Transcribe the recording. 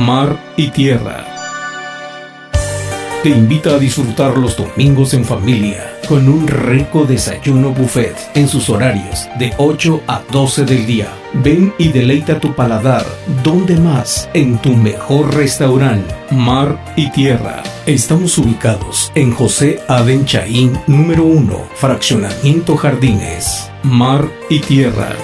mar y tierra. Te invita a disfrutar los domingos en familia con un rico desayuno buffet en sus horarios de 8 a 12 del día. Ven y deleita tu paladar. ¿Dónde más? En tu mejor restaurante, Mar y Tierra. Estamos ubicados en José Aden Chaín, número 1, Fraccionamiento Jardines. Mar y Tierra